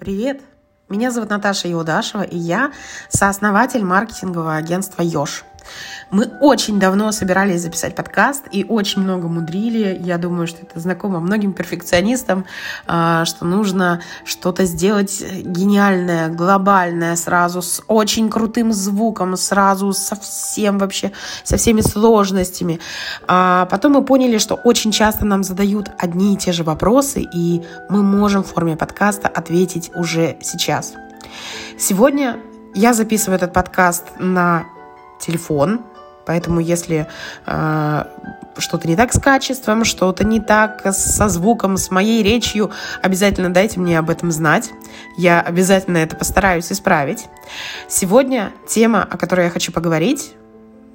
Привет! Меня зовут Наташа Иудашева, и я сооснователь маркетингового агентства «Ёж». Мы очень давно собирались записать подкаст и очень много мудрили. Я думаю, что это знакомо многим перфекционистам, а, что нужно что-то сделать гениальное, глобальное сразу, с очень крутым звуком, сразу со всем вообще, со всеми сложностями. А потом мы поняли, что очень часто нам задают одни и те же вопросы, и мы можем в форме подкаста ответить уже сейчас. Сегодня я записываю этот подкаст на телефон, Поэтому если э, что-то не так с качеством, что-то не так со звуком, с моей речью, обязательно дайте мне об этом знать. Я обязательно это постараюсь исправить. Сегодня тема, о которой я хочу поговорить,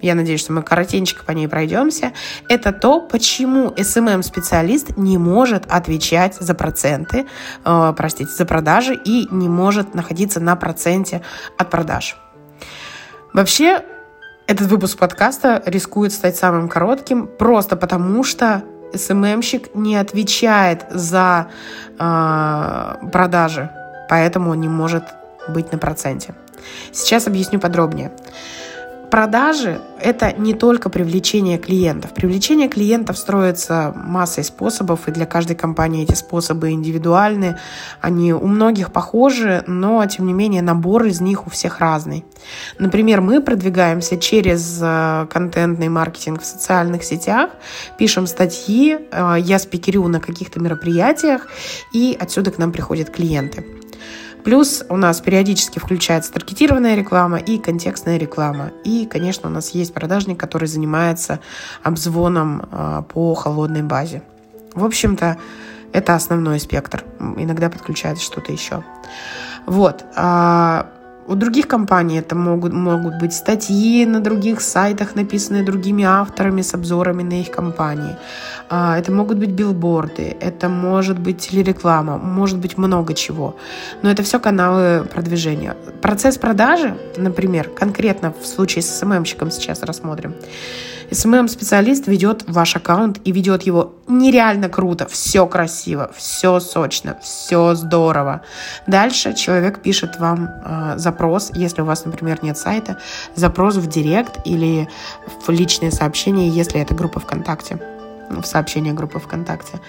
я надеюсь, что мы коротенько по ней пройдемся, это то, почему SMM-специалист не может отвечать за проценты, э, простите, за продажи и не может находиться на проценте от продаж. Вообще, этот выпуск подкаста рискует стать самым коротким просто потому, что СММщик не отвечает за э, продажи, поэтому он не может быть на проценте. Сейчас объясню подробнее. Продажи – это не только привлечение клиентов. Привлечение клиентов строится массой способов, и для каждой компании эти способы индивидуальны. Они у многих похожи, но, тем не менее, набор из них у всех разный. Например, мы продвигаемся через э, контентный маркетинг в социальных сетях, пишем статьи, э, я спикерю на каких-то мероприятиях, и отсюда к нам приходят клиенты. Плюс у нас периодически включается таргетированная реклама и контекстная реклама. И, конечно, у нас есть продажник, который занимается обзвоном э, по холодной базе. В общем-то, это основной спектр. Иногда подключается что-то еще. Вот. У других компаний это могут, могут быть статьи на других сайтах, написанные другими авторами с обзорами на их компании. А, это могут быть билборды, это может быть телереклама, может быть много чего. Но это все каналы продвижения. Процесс продажи, например, конкретно в случае с СММщиком сейчас рассмотрим. СММ-специалист ведет ваш аккаунт и ведет его нереально круто, все красиво, все сочно, все здорово. Дальше человек пишет вам э, запрос, если у вас, например, нет сайта, запрос в директ или в личные сообщения, если это группа ВКонтакте в сообщение группы ВКонтакте.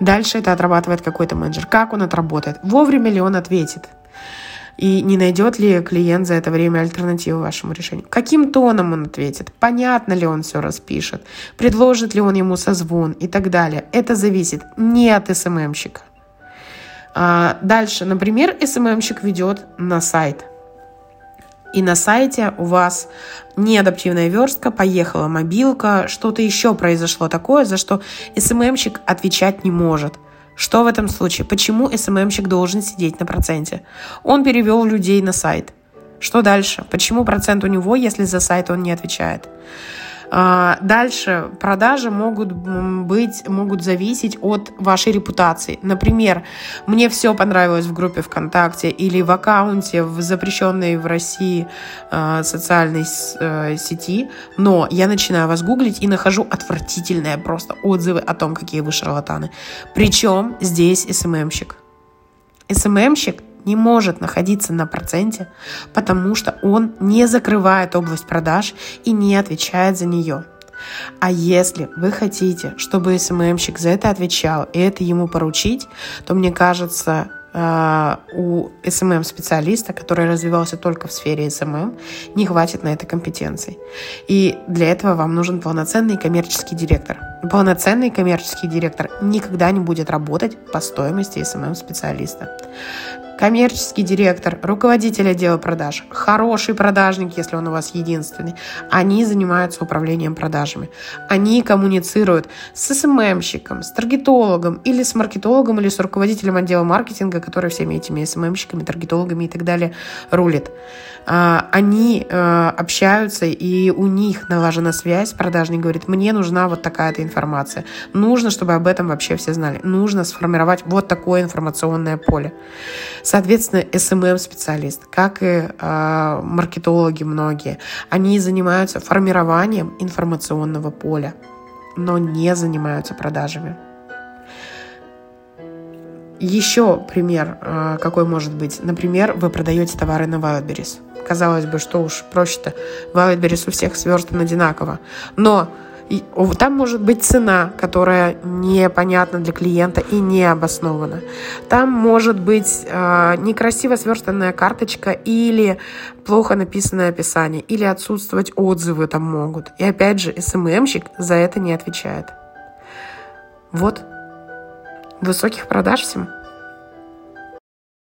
Дальше это отрабатывает какой-то менеджер. Как он отработает? Вовремя ли он ответит? И не найдет ли клиент за это время альтернативу вашему решению? Каким тоном он ответит? Понятно ли он все распишет? Предложит ли он ему созвон и так далее? Это зависит не от СММщика. А дальше, например, СММщик ведет на сайт – и на сайте у вас неадаптивная верстка, поехала мобилка, что-то еще произошло такое, за что СММщик отвечать не может. Что в этом случае? Почему СММщик должен сидеть на проценте? Он перевел людей на сайт. Что дальше? Почему процент у него, если за сайт он не отвечает? А, дальше продажи могут быть, могут зависеть от вашей репутации. Например, мне все понравилось в группе ВКонтакте или в аккаунте в запрещенной в России а, социальной э, сети, но я начинаю вас гуглить и нахожу отвратительные просто отзывы о том, какие вы шарлатаны. Причем здесь SMM щик. SMM щик не может находиться на проценте, потому что он не закрывает область продаж и не отвечает за нее. А если вы хотите, чтобы SMM щик за это отвечал и это ему поручить, то мне кажется, э, у SMM-специалиста, который развивался только в сфере SMM, не хватит на это компетенций. И для этого вам нужен полноценный коммерческий директор. Полноценный коммерческий директор никогда не будет работать по стоимости SMM-специалиста коммерческий директор, руководитель отдела продаж, хороший продажник, если он у вас единственный, они занимаются управлением продажами. Они коммуницируют с SMM щиком, с таргетологом или с маркетологом или с руководителем отдела маркетинга, который всеми этими SMM щиками, таргетологами и так далее рулит. А, они э, общаются, и у них налажена связь, продажник говорит, мне нужна вот такая-то информация. Нужно, чтобы об этом вообще все знали. Нужно сформировать вот такое информационное поле. Соответственно, SMM-специалист, как и э, маркетологи многие, они занимаются формированием информационного поля, но не занимаются продажами. Еще пример, э, какой может быть. Например, вы продаете товары на Wildberries. Казалось бы, что уж проще-то. Wildberries у всех сверстан одинаково. Но там может быть цена, которая непонятна для клиента и не обоснована. Там может быть э, некрасиво сверстанная карточка или плохо написанное описание, или отсутствовать отзывы там могут. И опять же, СММщик за это не отвечает. Вот. Высоких продаж всем.